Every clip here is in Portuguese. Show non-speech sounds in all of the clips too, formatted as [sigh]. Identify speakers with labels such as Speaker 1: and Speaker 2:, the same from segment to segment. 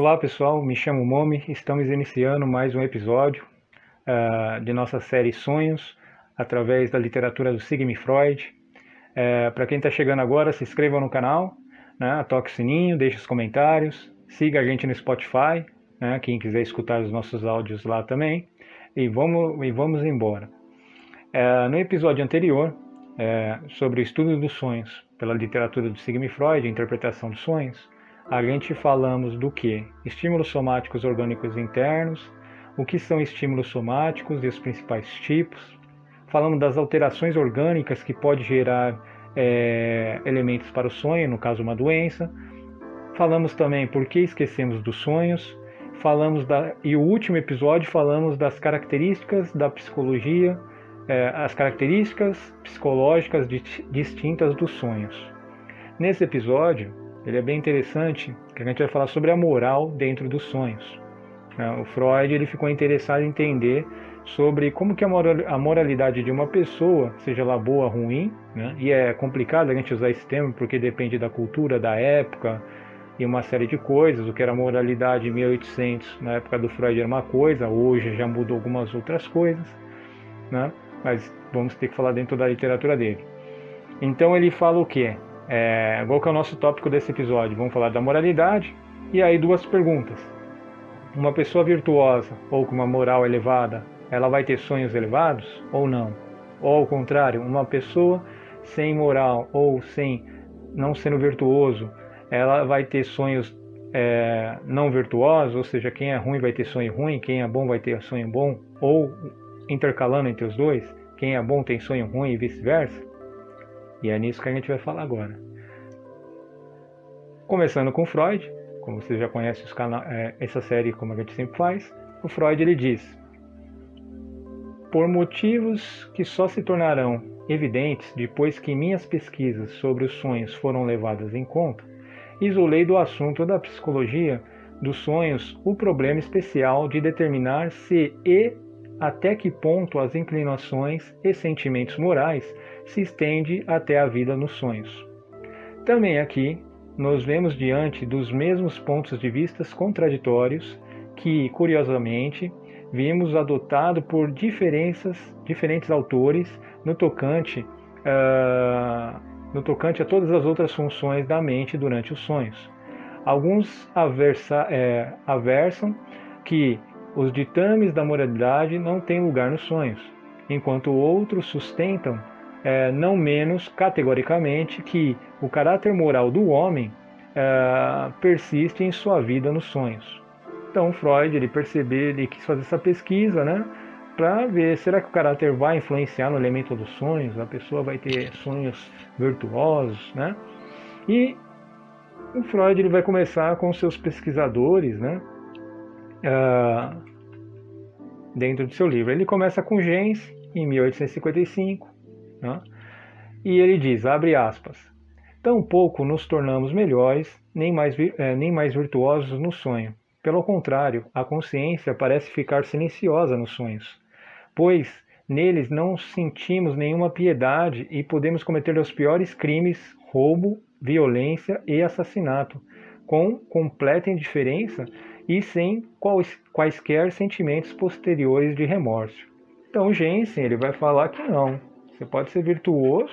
Speaker 1: Olá pessoal, me chamo Momi, estamos iniciando mais um episódio uh, de nossa série Sonhos, através da literatura do Sigmund Freud. Uh, Para quem está chegando agora, se inscreva no canal, né, toque o sininho, deixe os comentários, siga a gente no Spotify, né, quem quiser escutar os nossos áudios lá também, e vamos, e vamos embora. Uh, no episódio anterior, sobre o estudo dos sonhos pela literatura do Sigmund Freud, interpretação dos sonhos, a gente falamos do que? Estímulos somáticos orgânicos internos, o que são estímulos somáticos e os principais tipos. Falamos das alterações orgânicas que pode gerar é, elementos para o sonho, no caso uma doença. Falamos também por que esquecemos dos sonhos. Falamos da, e o último episódio falamos das características da psicologia, é, as características psicológicas distintas dos sonhos. Nesse episódio, ele é bem interessante, que a gente vai falar sobre a moral dentro dos sonhos. Né? O Freud ele ficou interessado em entender sobre como que a moralidade de uma pessoa, seja ela boa ou ruim, né? e é complicado a gente usar esse termo porque depende da cultura, da época e uma série de coisas. O que era moralidade em 1800, na época do Freud era uma coisa, hoje já mudou algumas outras coisas, né? mas vamos ter que falar dentro da literatura dele. Então ele fala o que? É, qual que é o nosso tópico desse episódio? Vamos falar da moralidade e aí duas perguntas. Uma pessoa virtuosa ou com uma moral elevada, ela vai ter sonhos elevados ou não? Ou ao contrário, uma pessoa sem moral ou sem não sendo virtuoso, ela vai ter sonhos é, não virtuosos, ou seja, quem é ruim vai ter sonho ruim, quem é bom vai ter sonho bom, ou intercalando entre os dois, quem é bom tem sonho ruim e vice-versa. E é nisso que a gente vai falar agora. Começando com Freud, como você já conhece é, essa série como a gente sempre faz, o Freud ele diz: Por motivos que só se tornarão evidentes depois que minhas pesquisas sobre os sonhos foram levadas em conta, isolei do assunto da psicologia dos sonhos o problema especial de determinar se e até que ponto as inclinações e sentimentos morais se estende até a vida nos sonhos. Também aqui nos vemos diante dos mesmos pontos de vista contraditórios que, curiosamente, vimos adotado por diferenças, diferentes autores no tocante, uh, no tocante a todas as outras funções da mente durante os sonhos. Alguns aversa, é, aversam que os ditames da moralidade não têm lugar nos sonhos, enquanto outros sustentam é, não menos categoricamente que o caráter moral do homem é, persiste em sua vida nos sonhos. Então Freud ele percebeu, ele quis fazer essa pesquisa, né, para ver será que o caráter vai influenciar no elemento dos sonhos, a pessoa vai ter sonhos virtuosos, né? E o Freud ele vai começar com seus pesquisadores, né? Uh, dentro do seu livro. Ele começa com Gens em 1855, né? E ele diz, abre aspas, Tampouco nos tornamos melhores, nem mais, é, nem mais virtuosos no sonho. Pelo contrário, a consciência parece ficar silenciosa nos sonhos, pois neles não sentimos nenhuma piedade e podemos cometer os piores crimes, roubo, violência e assassinato, com completa indiferença e sem quais, quaisquer sentimentos posteriores de remorso. Então Jensen ele vai falar que não, você pode ser virtuoso,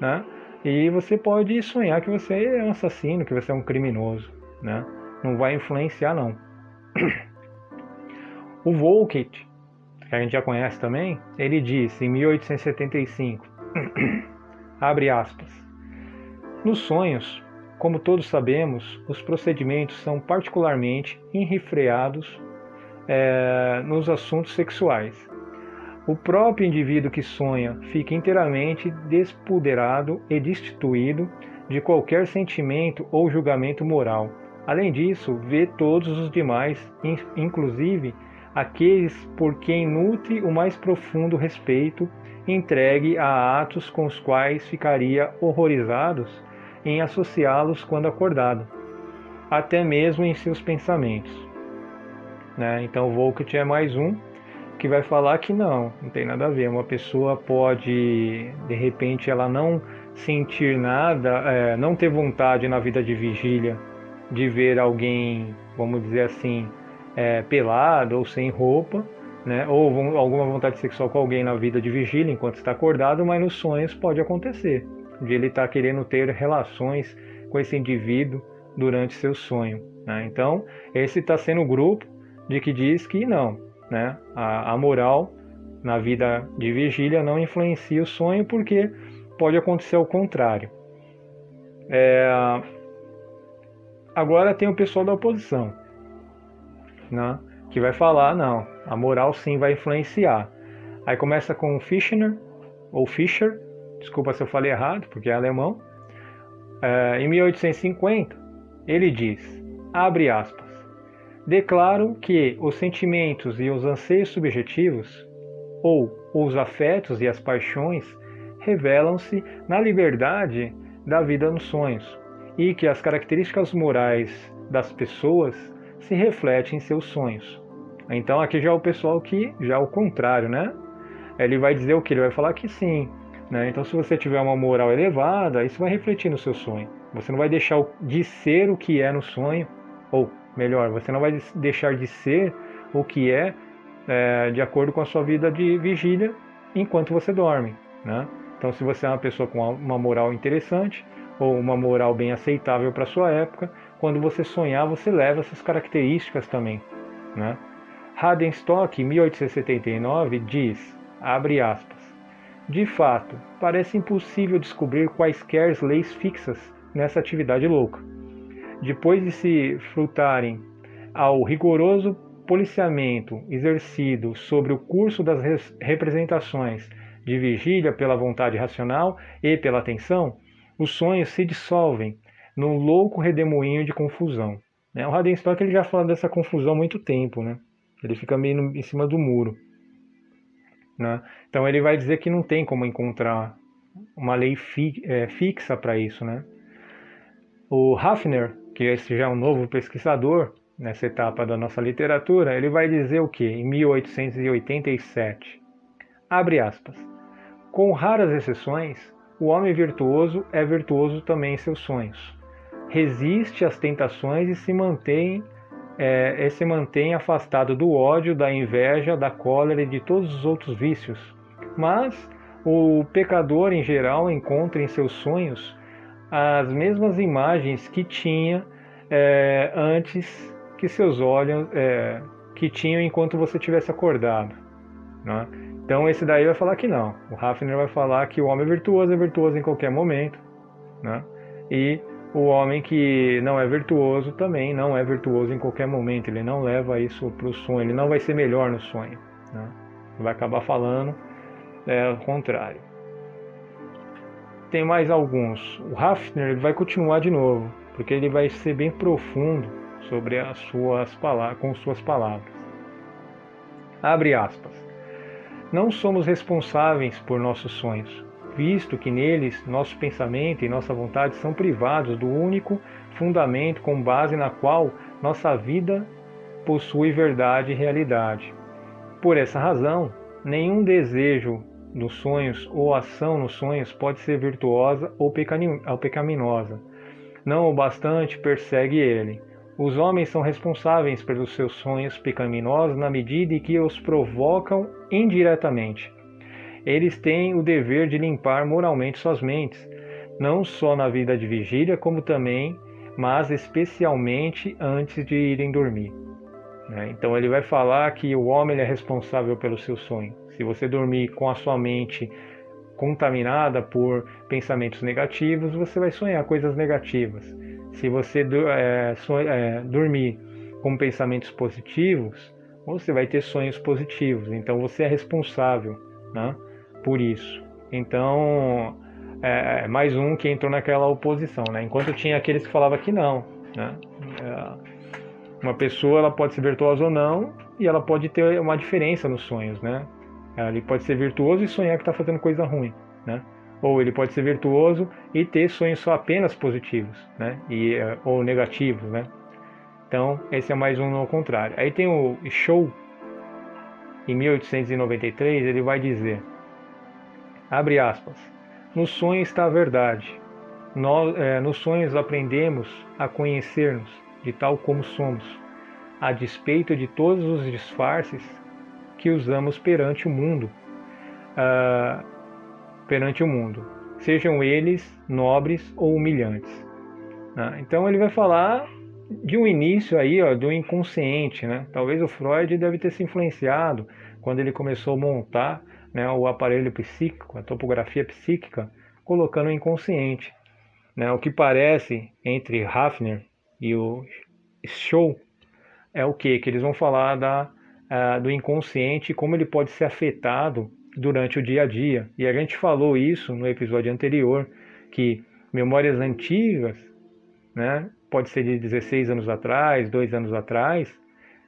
Speaker 1: né? E você pode sonhar que você é um assassino, que você é um criminoso, né? Não vai influenciar não. [clears throat] O Volkit, que a gente já conhece também, ele disse em 1875, [clears throat] abre aspas, nos sonhos, como todos sabemos, os procedimentos são particularmente enrifreados é, nos assuntos sexuais o próprio indivíduo que sonha fica inteiramente despoderado e destituído de qualquer sentimento ou julgamento moral. Além disso, vê todos os demais, inclusive aqueles por quem nutre o mais profundo respeito, entregue a atos com os quais ficaria horrorizados em associá-los quando acordado, até mesmo em seus pensamentos. Né? Então, Volkert é mais um que vai falar que não, não tem nada a ver. Uma pessoa pode, de repente, ela não sentir nada, é, não ter vontade na vida de vigília, de ver alguém, vamos dizer assim, é, pelado ou sem roupa, né? ou alguma vontade sexual com alguém na vida de vigília enquanto está acordado, mas nos sonhos pode acontecer, de ele estar tá querendo ter relações com esse indivíduo durante seu sonho. Né? Então, esse está sendo o grupo de que diz que não, né? a, a moral na vida de vigília não influencia o sonho porque pode acontecer o contrário. É... Agora tem o pessoal da oposição, né? que vai falar, não, a moral sim vai influenciar. Aí começa com Fischner, ou Fischer, desculpa se eu falei errado, porque é alemão. É, em 1850, ele diz, abre aspas, declaro que os sentimentos e os anseios subjetivos, ou os afetos e as paixões, revelam-se na liberdade da vida nos sonhos, e que as características morais das pessoas se refletem em seus sonhos. Então aqui já é o pessoal que já é o contrário, né? Ele vai dizer o que? Ele vai falar que sim. Né? Então se você tiver uma moral elevada, isso vai refletir no seu sonho. Você não vai deixar de ser o que é no sonho, ou melhor, você não vai deixar de ser o que é, é de acordo com a sua vida de vigília enquanto você dorme. Né? Então se você é uma pessoa com uma moral interessante, ou uma moral bem aceitável para sua época, quando você sonhar, você leva essas características também. Né? Radenstock, 1879, diz, abre aspas, de fato, parece impossível descobrir quaisquer leis fixas nessa atividade louca. Depois de se frutarem ao rigoroso policiamento exercido sobre o curso das representações de vigília pela vontade racional e pela atenção, os sonhos se dissolvem num louco redemoinho de confusão. Né? O Radenstock ele já fala dessa confusão há muito tempo, né? Ele fica meio em cima do muro. Né? Então ele vai dizer que não tem como encontrar uma lei fi, é, fixa para isso. Né? O Hafner, que esse já é um novo pesquisador nessa etapa da nossa literatura, ele vai dizer o que? Em 1887, abre aspas, com raras exceções, o homem virtuoso é virtuoso também em seus sonhos. Resiste às tentações e se mantém é, se mantém afastado do ódio, da inveja, da cólera e de todos os outros vícios. Mas o pecador, em geral, encontra em seus sonhos as mesmas imagens que tinha é, antes que seus olhos é, que tinham enquanto você tivesse acordado. Né? Então esse daí vai falar que não. O Hafner vai falar que o homem é virtuoso é virtuoso em qualquer momento. Né? E o homem que não é virtuoso também não é virtuoso em qualquer momento, ele não leva isso para o sonho, ele não vai ser melhor no sonho. Né? Vai acabar falando é, o contrário. Tem mais alguns. O Hafner vai continuar de novo, porque ele vai ser bem profundo sobre as suas palavras, com suas palavras. Abre aspas. Não somos responsáveis por nossos sonhos visto que neles nosso pensamento e nossa vontade são privados do único fundamento com base na qual nossa vida possui verdade e realidade. Por essa razão, nenhum desejo nos sonhos ou ação nos sonhos pode ser virtuosa ou pecaminosa. Não o bastante persegue ele. Os homens são responsáveis pelos seus sonhos pecaminosos na medida em que os provocam indiretamente eles têm o dever de limpar moralmente suas mentes, não só na vida de vigília, como também, mas especialmente antes de irem dormir. Né? Então ele vai falar que o homem é responsável pelo seu sonho. Se você dormir com a sua mente contaminada por pensamentos negativos, você vai sonhar coisas negativas. Se você é, é, dormir com pensamentos positivos, você vai ter sonhos positivos. Então você é responsável, né? Por isso. Então, é, é mais um que entrou naquela oposição, né? Enquanto tinha aqueles que falavam que não, né? É, uma pessoa ela pode ser virtuosa ou não e ela pode ter uma diferença nos sonhos, né? Ele pode ser virtuoso e sonhar que está fazendo coisa ruim, né? Ou ele pode ser virtuoso e ter sonhos só apenas positivos, né? E, é, ou negativos, né? Então, esse é mais um ao contrário. Aí tem o Show, em 1893, ele vai dizer: Abre aspas. No sonho está a verdade. nós, é, nos sonhos aprendemos a conhecer-nos de tal como somos, a despeito de todos os disfarces que usamos perante o mundo, uh, perante o mundo, sejam eles nobres ou humilhantes. Né? Então ele vai falar de um início aí, ó, do inconsciente, né? Talvez o Freud deve ter se influenciado quando ele começou a montar né, o aparelho psíquico, a topografia psíquica, colocando o inconsciente. Né? O que parece entre Hafner e o Show é o que? Que eles vão falar da, uh, do inconsciente como ele pode ser afetado durante o dia a dia. E a gente falou isso no episódio anterior, que memórias antigas, né, pode ser de 16 anos atrás, dois anos atrás,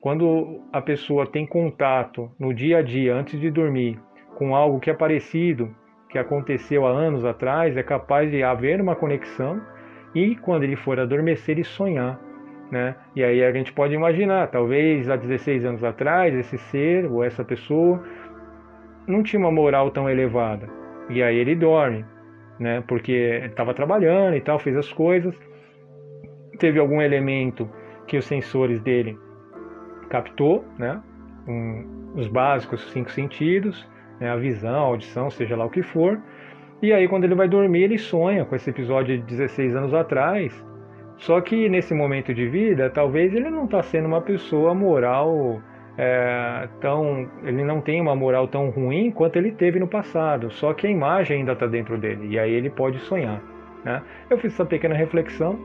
Speaker 1: quando a pessoa tem contato no dia a dia, antes de dormir, com algo que é parecido, que aconteceu há anos atrás, é capaz de haver uma conexão e quando ele for adormecer e sonhar. Né? E aí a gente pode imaginar, talvez há 16 anos atrás, esse ser ou essa pessoa não tinha uma moral tão elevada. E aí ele dorme, né? Porque estava trabalhando e tal, fez as coisas. Teve algum elemento que os sensores dele captou, né? Um, os básicos cinco sentidos, né? a visão, a audição, seja lá o que for. E aí quando ele vai dormir, ele sonha com esse episódio de 16 anos atrás. Só que nesse momento de vida, talvez ele não está sendo uma pessoa moral é, tão, ele não tem uma moral tão ruim quanto ele teve no passado, só que a imagem ainda está dentro dele e aí ele pode sonhar. Né? Eu fiz essa pequena reflexão,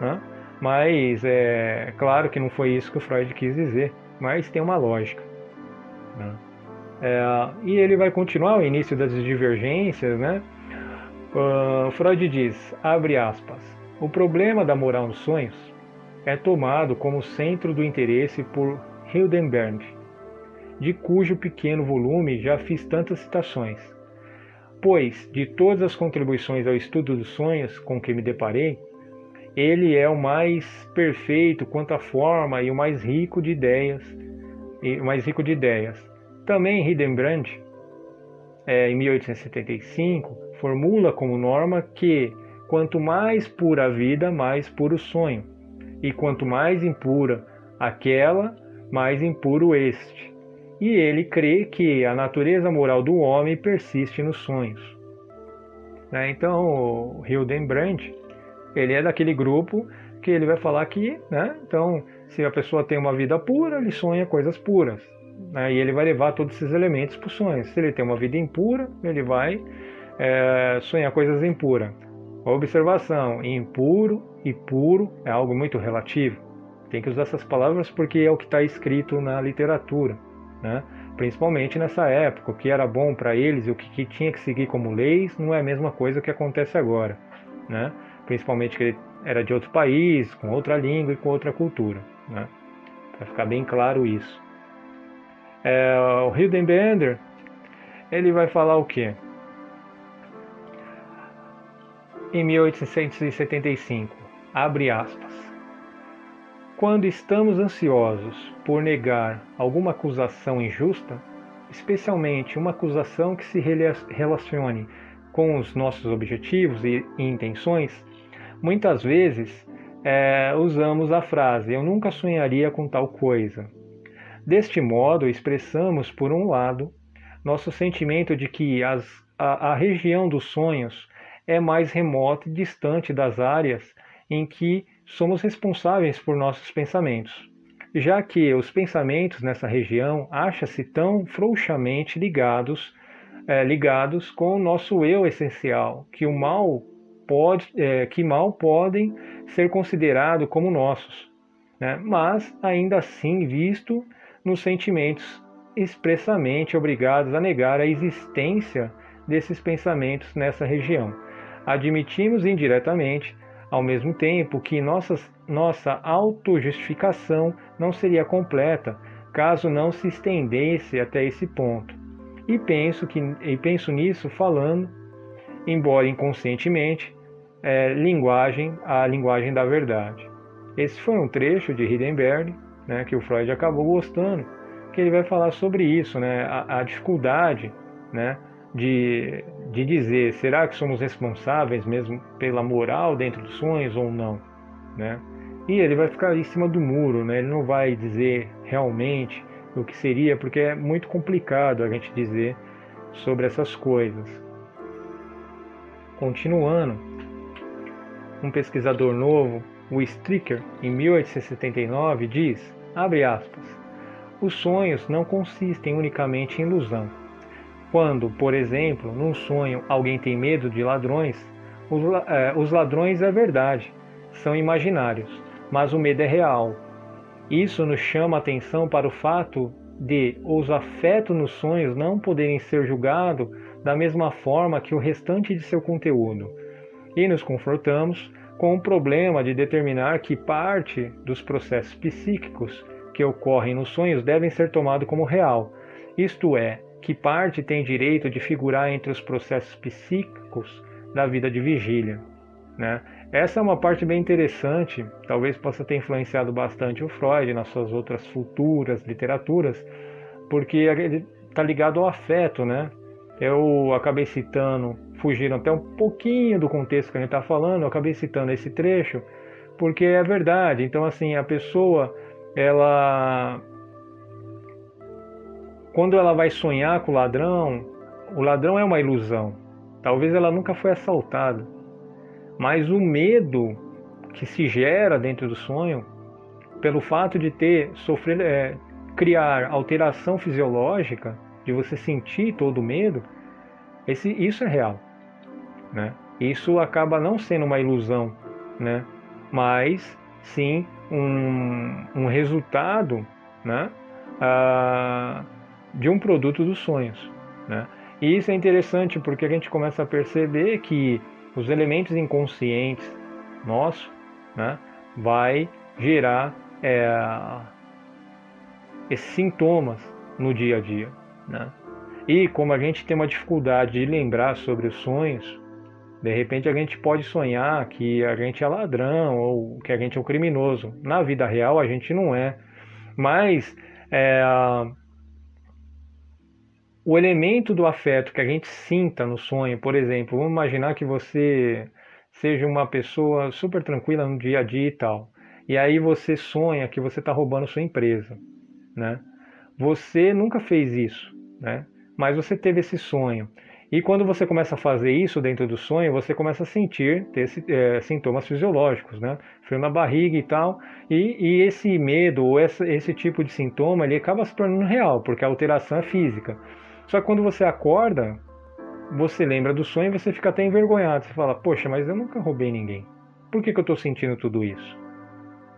Speaker 1: né? mas é claro que não foi isso que o Freud quis dizer, mas tem uma lógica. Né? É, e ele vai continuar o início das divergências, né? Uh, Freud diz, abre aspas, o problema da moral nos sonhos é tomado como centro do interesse por Hildenberg, de cujo pequeno volume já fiz tantas citações. Pois, de todas as contribuições ao estudo dos sonhos com que me deparei, ele é o mais perfeito quanto à forma e o mais rico de ideias, e mais rico de ideias. Também Hildenbrand, é, em 1875, formula como norma que quanto mais pura a vida, mais puro o sonho, e quanto mais impura aquela, mais impuro este. E ele crê que a natureza moral do homem persiste nos sonhos. Né? Então, Hildenbrand, ele é daquele grupo que ele vai falar que, né? então, se a pessoa tem uma vida pura, ele sonha coisas puras. Né? E ele vai levar todos esses elementos para os sonhos. Se ele tem uma vida impura, ele vai é, sonhar coisas impuras. Observação: impuro e puro é algo muito relativo. Tem que usar essas palavras porque é o que está escrito na literatura, né? principalmente nessa época. O que era bom para eles e o que, que, tinha que seguir como leis não é a mesma coisa que acontece agora. Né? Principalmente que ele era de outro país, com outra língua e com outra cultura. Né? Para ficar bem claro isso. É, o Hildenbender, ele vai falar o quê? Em 1875, abre aspas. Quando estamos ansiosos por negar alguma acusação injusta, especialmente uma acusação que se relacione com os nossos objetivos e intenções, muitas vezes é, usamos a frase Eu nunca sonharia com tal coisa. Deste modo, expressamos, por um lado, nosso sentimento de que as, a, a região dos sonhos é mais remota e distante das áreas em que somos responsáveis por nossos pensamentos, já que os pensamentos nessa região acham-se tão frouxamente ligados, é, ligados com o nosso eu essencial, que o mal pode, é, que mal podem ser considerados como nossos, né? mas ainda assim visto nos sentimentos expressamente obrigados a negar a existência desses pensamentos nessa região. Admitimos indiretamente ao mesmo tempo que nossas, nossa autojustificação não seria completa caso não se estendesse até esse ponto. E penso, que, e penso nisso falando, embora inconscientemente, é, linguagem, a linguagem da verdade. Esse foi um trecho de Hindenburg, né, que o Freud acabou gostando, que ele vai falar sobre isso, né, a, a dificuldade né, de, de dizer, será que somos responsáveis mesmo pela moral dentro dos sonhos ou não, né? E ele vai ficar em cima do muro, né? Ele não vai dizer realmente o que seria, porque é muito complicado a gente dizer sobre essas coisas. Continuando, um pesquisador novo, o Stricker, em 1879, diz, abre aspas, os sonhos não consistem unicamente em ilusão. Quando, por exemplo, num sonho alguém tem medo de ladrões, os, eh, os ladrões é verdade, são imaginários, mas o medo é real. Isso nos chama a atenção para o fato de os afetos nos sonhos não poderem ser julgados da mesma forma que o restante de seu conteúdo. E nos confrontamos com o problema de determinar que parte dos processos psíquicos que ocorrem nos sonhos devem ser tomados como real, isto é, que parte tem direito de figurar entre os processos psíquicos da vida de vigília. Né? Essa é uma parte bem interessante, talvez possa ter influenciado bastante o Freud nas suas outras futuras literaturas, porque ele está ligado ao afeto, né? Eu acabei citando, fugindo até um pouquinho do contexto que a gente está falando, eu acabei citando esse trecho, porque é verdade. Então, assim, a pessoa, ela. Quando ela vai sonhar com o ladrão, o ladrão é uma ilusão. Talvez ela nunca foi assaltada. Mas o medo que se gera dentro do sonho, pelo fato de ter sofrer, é, criar alteração fisiológica, de você sentir todo o medo, esse, isso é real, né? Isso acaba não sendo uma ilusão, né? Mas sim um, um resultado, né? Ah, de um produto dos sonhos, né? E isso é interessante porque a gente começa a perceber que os elementos inconscientes nossos, né, vai gerar é, esses sintomas no dia a dia. Né? E como a gente tem uma dificuldade de lembrar sobre os sonhos, de repente a gente pode sonhar que a gente é ladrão ou que a gente é um criminoso. Na vida real a gente não é. Mas é, o elemento do afeto que a gente sinta no sonho, por exemplo, vamos imaginar que você seja uma pessoa super tranquila no dia a dia e tal. E aí você sonha que você está roubando sua empresa, né? Você nunca fez isso, né? Mas você teve esse sonho. E quando você começa a fazer isso dentro do sonho, você começa a sentir ter é, sintomas fisiológicos, né? Frio na barriga e tal. E, e esse medo ou esse, esse tipo de sintoma, ele acaba se tornando real, porque a alteração é física. Só que quando você acorda, você lembra do sonho e você fica até envergonhado. Você fala, poxa, mas eu nunca roubei ninguém. Por que, que eu estou sentindo tudo isso?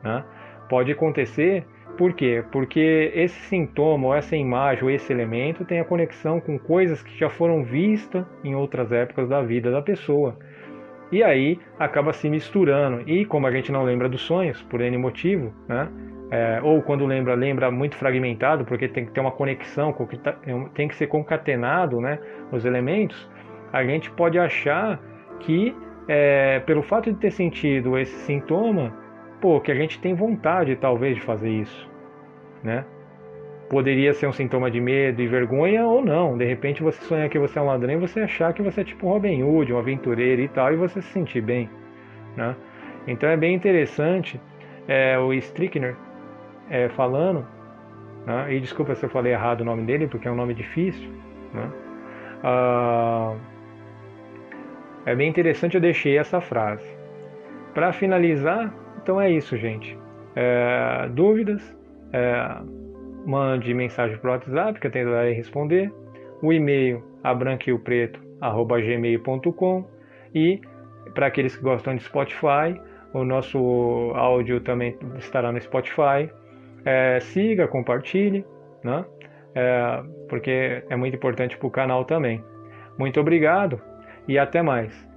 Speaker 1: Né? Pode acontecer, por quê? Porque esse sintoma, ou essa imagem, ou esse elemento tem a conexão com coisas que já foram vistas em outras épocas da vida da pessoa. E aí acaba se misturando. E como a gente não lembra dos sonhos, por N motivo, né? É, ou quando lembra, lembra muito fragmentado, porque tem que ter uma conexão, tá, é tem que ser concatenado né, os elementos, a gente pode achar que, é, pelo fato de ter sentido esse sintoma, pô, que a gente tem vontade talvez de fazer isso, né? Poderia ser um sintoma de medo e vergonha ou não. De repente você sonha que você é um ladrão e você achar que você é tipo Robin Hood, um aventureiro e tal, e você se sentir bem, né? Então é bem interessante é, o Strickner é, falando, né? e desculpa se eu falei errado o nome dele, porque é um nome difícil, né? ah, é bem interessante, eu deixei essa frase. Para finalizar, então é isso, gente. É, dúvidas, é, mande mensagem para o WhatsApp, que eu tentarei responder. O e-mail, abranquiopreto.gmail.com e para aqueles que gostam de Spotify, o nosso áudio também estará no Spotify. É, siga, compartilhe, né? É, porque é muito importante para o canal também. Muito obrigado e até mais.